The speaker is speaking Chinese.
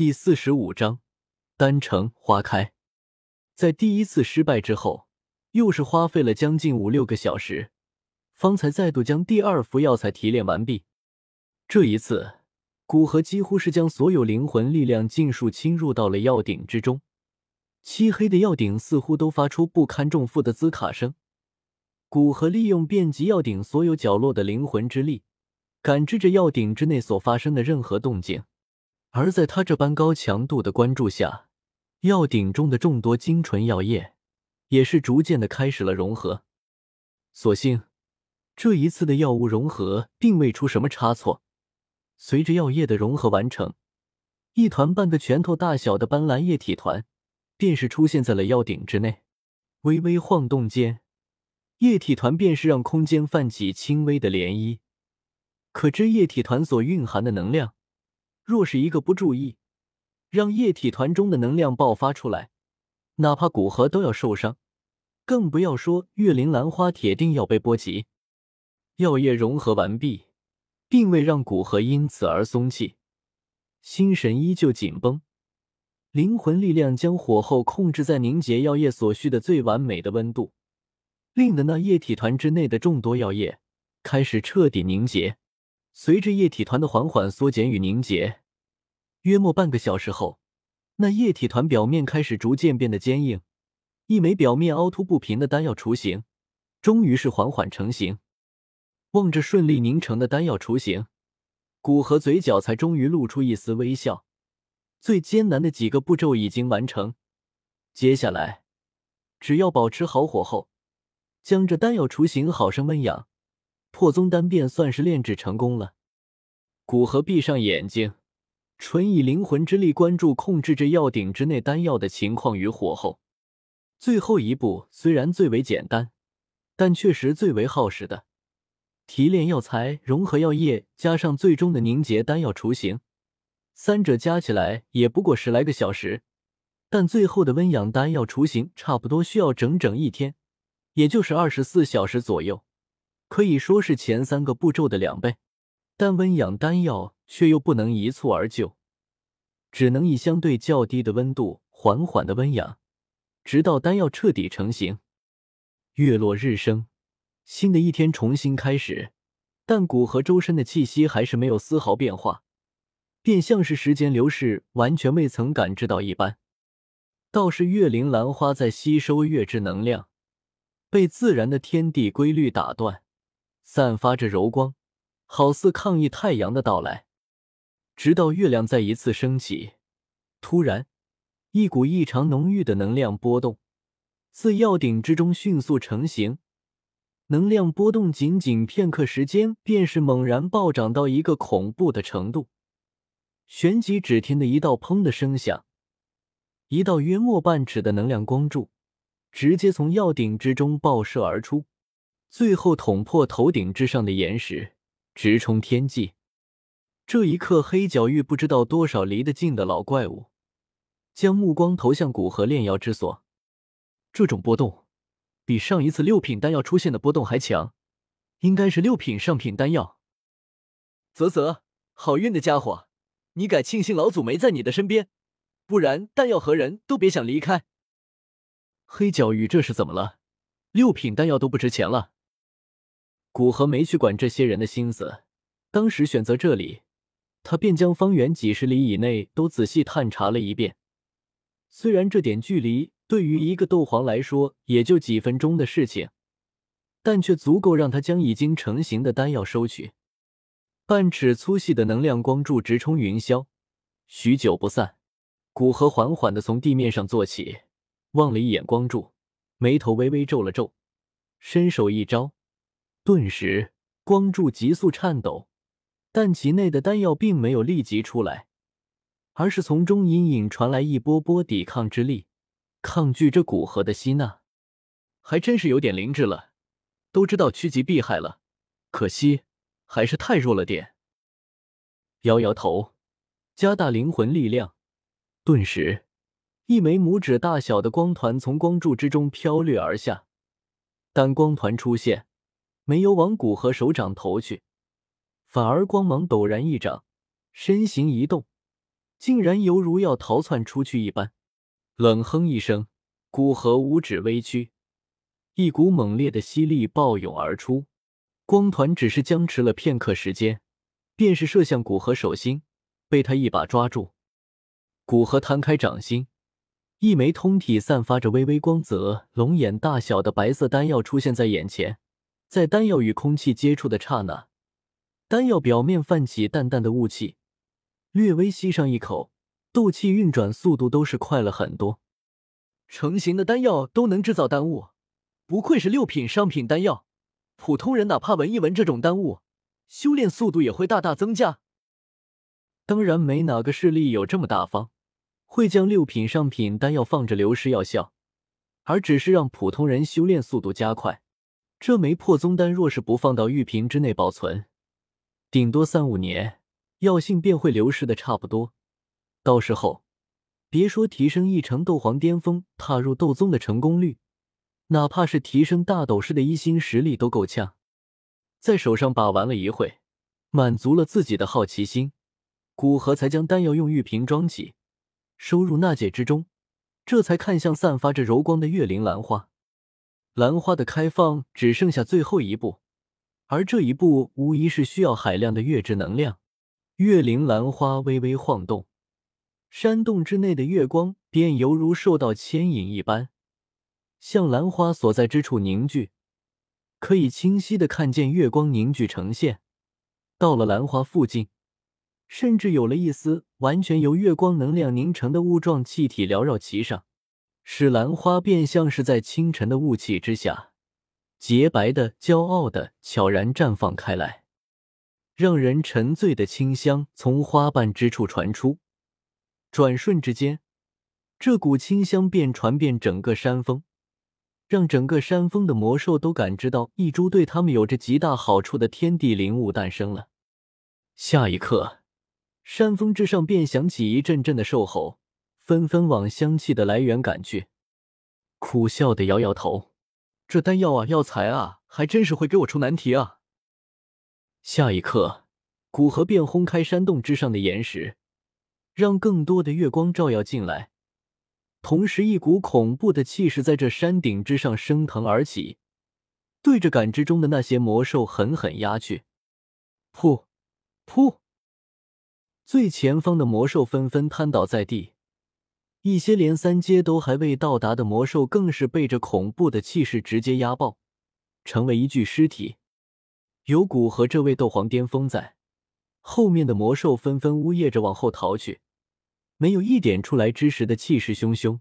第四十五章，丹城花开。在第一次失败之后，又是花费了将近五六个小时，方才再度将第二副药材提炼完毕。这一次，古河几乎是将所有灵魂力量尽数侵入到了药鼎之中。漆黑的药鼎似乎都发出不堪重负的滋卡声。古河利用遍及药鼎所有角落的灵魂之力，感知着药鼎之内所发生的任何动静。而在他这般高强度的关注下，药鼎中的众多精纯药液也是逐渐的开始了融合。所幸，这一次的药物融合并未出什么差错。随着药液的融合完成，一团半个拳头大小的斑斓液体团便是出现在了药鼎之内。微微晃动间，液体团便是让空间泛起轻微的涟漪。可知液体团所蕴含的能量，若是一个不注意，让液体团中的能量爆发出来，哪怕古河都要受伤，更不要说月灵兰花铁定要被波及。药液融合完毕。并未让古河因此而松气，心神依旧紧绷，灵魂力量将火候控制在凝结药液所需的最完美的温度，令的那液体团之内的众多药液开始彻底凝结。随着液体团的缓缓缩减与凝结，约莫半个小时后，那液体团表面开始逐渐变得坚硬，一枚表面凹凸不平的丹药雏形，终于是缓缓成型。望着顺利凝成的丹药雏形，古河嘴角才终于露出一丝微笑。最艰难的几个步骤已经完成，接下来只要保持好火候，将这丹药雏形好生温养，破宗丹便算是炼制成功了。古河闭上眼睛，纯以灵魂之力关注控制着药鼎之内丹药的情况与火候。最后一步虽然最为简单，但确实最为耗时的。提炼药材、融合药液，加上最终的凝结丹药雏形，三者加起来也不过十来个小时。但最后的温养丹药雏形，差不多需要整整一天，也就是二十四小时左右，可以说是前三个步骤的两倍。但温养丹药却又不能一蹴而就，只能以相对较低的温度缓缓的温养，直到丹药彻底成型。月落日升。新的一天重新开始，但古河周身的气息还是没有丝毫变化，便像是时间流逝完全未曾感知到一般。倒是月灵兰花在吸收月之能量，被自然的天地规律打断，散发着柔光，好似抗议太阳的到来。直到月亮再一次升起，突然，一股异常浓郁的能量波动自药鼎之中迅速成型。能量波动仅仅片刻时间，便是猛然暴涨到一个恐怖的程度。旋即，只听得一道“砰”的声响，一道约莫半尺的能量光柱直接从药鼎之中爆射而出，最后捅破头顶之上的岩石，直冲天际。这一刻，黑角域不知道多少离得近的老怪物，将目光投向古河炼药之所。这种波动。比上一次六品丹药出现的波动还强，应该是六品上品丹药。啧啧，好运的家伙，你该庆幸老祖没在你的身边，不然丹药和人都别想离开。黑角鱼这是怎么了？六品丹药都不值钱了。古河没去管这些人的心思，当时选择这里，他便将方圆几十里以内都仔细探查了一遍。虽然这点距离。对于一个斗皇来说，也就几分钟的事情，但却足够让他将已经成型的丹药收取。半尺粗细的能量光柱直冲云霄，许久不散。古河缓缓的从地面上坐起，望了一眼光柱，眉头微微皱了皱，伸手一招，顿时光柱急速颤抖，但其内的丹药并没有立即出来，而是从中隐隐传来一波波抵抗之力。抗拒这古河的吸纳，还真是有点灵智了。都知道趋吉避害了，可惜还是太弱了点。摇摇头，加大灵魂力量，顿时，一枚拇指大小的光团从光柱之中飘掠而下。但光团出现，没有往古河手掌投去，反而光芒陡然一掌，身形一动，竟然犹如要逃窜出去一般。冷哼一声，古河五指微屈，一股猛烈的吸力暴涌而出，光团只是僵持了片刻时间，便是射向古河手心，被他一把抓住。古河摊开掌心，一枚通体散发着微微光泽、龙眼大小的白色丹药出现在眼前，在丹药与空气接触的刹那，丹药表面泛起淡淡的雾气，略微吸上一口。斗气运转速度都是快了很多，成型的丹药都能制造丹雾，不愧是六品商品丹药。普通人哪怕闻一闻这种丹雾，修炼速度也会大大增加。当然，没哪个势力有这么大方，会将六品上品丹药放着流失药效，而只是让普通人修炼速度加快。这枚破宗丹若是不放到玉瓶之内保存，顶多三五年，药性便会流失的差不多。到时候，别说提升一成斗皇巅峰，踏入斗宗的成功率，哪怕是提升大斗士的一星实力都够呛。在手上把玩了一会，满足了自己的好奇心，古河才将丹药用玉瓶装起，收入纳戒之中，这才看向散发着柔光的月灵兰花。兰花的开放只剩下最后一步，而这一步无疑是需要海量的月之能量。月灵兰花微微晃动。山洞之内的月光便犹如受到牵引一般，向兰花所在之处凝聚，可以清晰的看见月光凝聚成线。到了兰花附近，甚至有了一丝完全由月光能量凝成的雾状气体缭绕其上，使兰花便像是在清晨的雾气之下，洁白的、骄傲的、悄然绽放开来，让人沉醉的清香从花瓣之处传出。转瞬之间，这股清香便传遍整个山峰，让整个山峰的魔兽都感知到一株对他们有着极大好处的天地灵物诞生了。下一刻，山峰之上便响起一阵阵的兽吼，纷纷往香气的来源赶去。苦笑的摇摇头，这丹药啊，药材啊，还真是会给我出难题啊！下一刻，古河便轰开山洞之上的岩石。让更多的月光照耀进来，同时一股恐怖的气势在这山顶之上升腾而起，对着感知中的那些魔兽狠狠压去。噗，噗！最前方的魔兽纷纷瘫倒在地，一些连三阶都还未到达的魔兽更是被这恐怖的气势直接压爆，成为一具尸体。有古和这位斗皇巅峰在，后面的魔兽纷纷呜咽着往后逃去。没有一点出来之时的气势汹汹。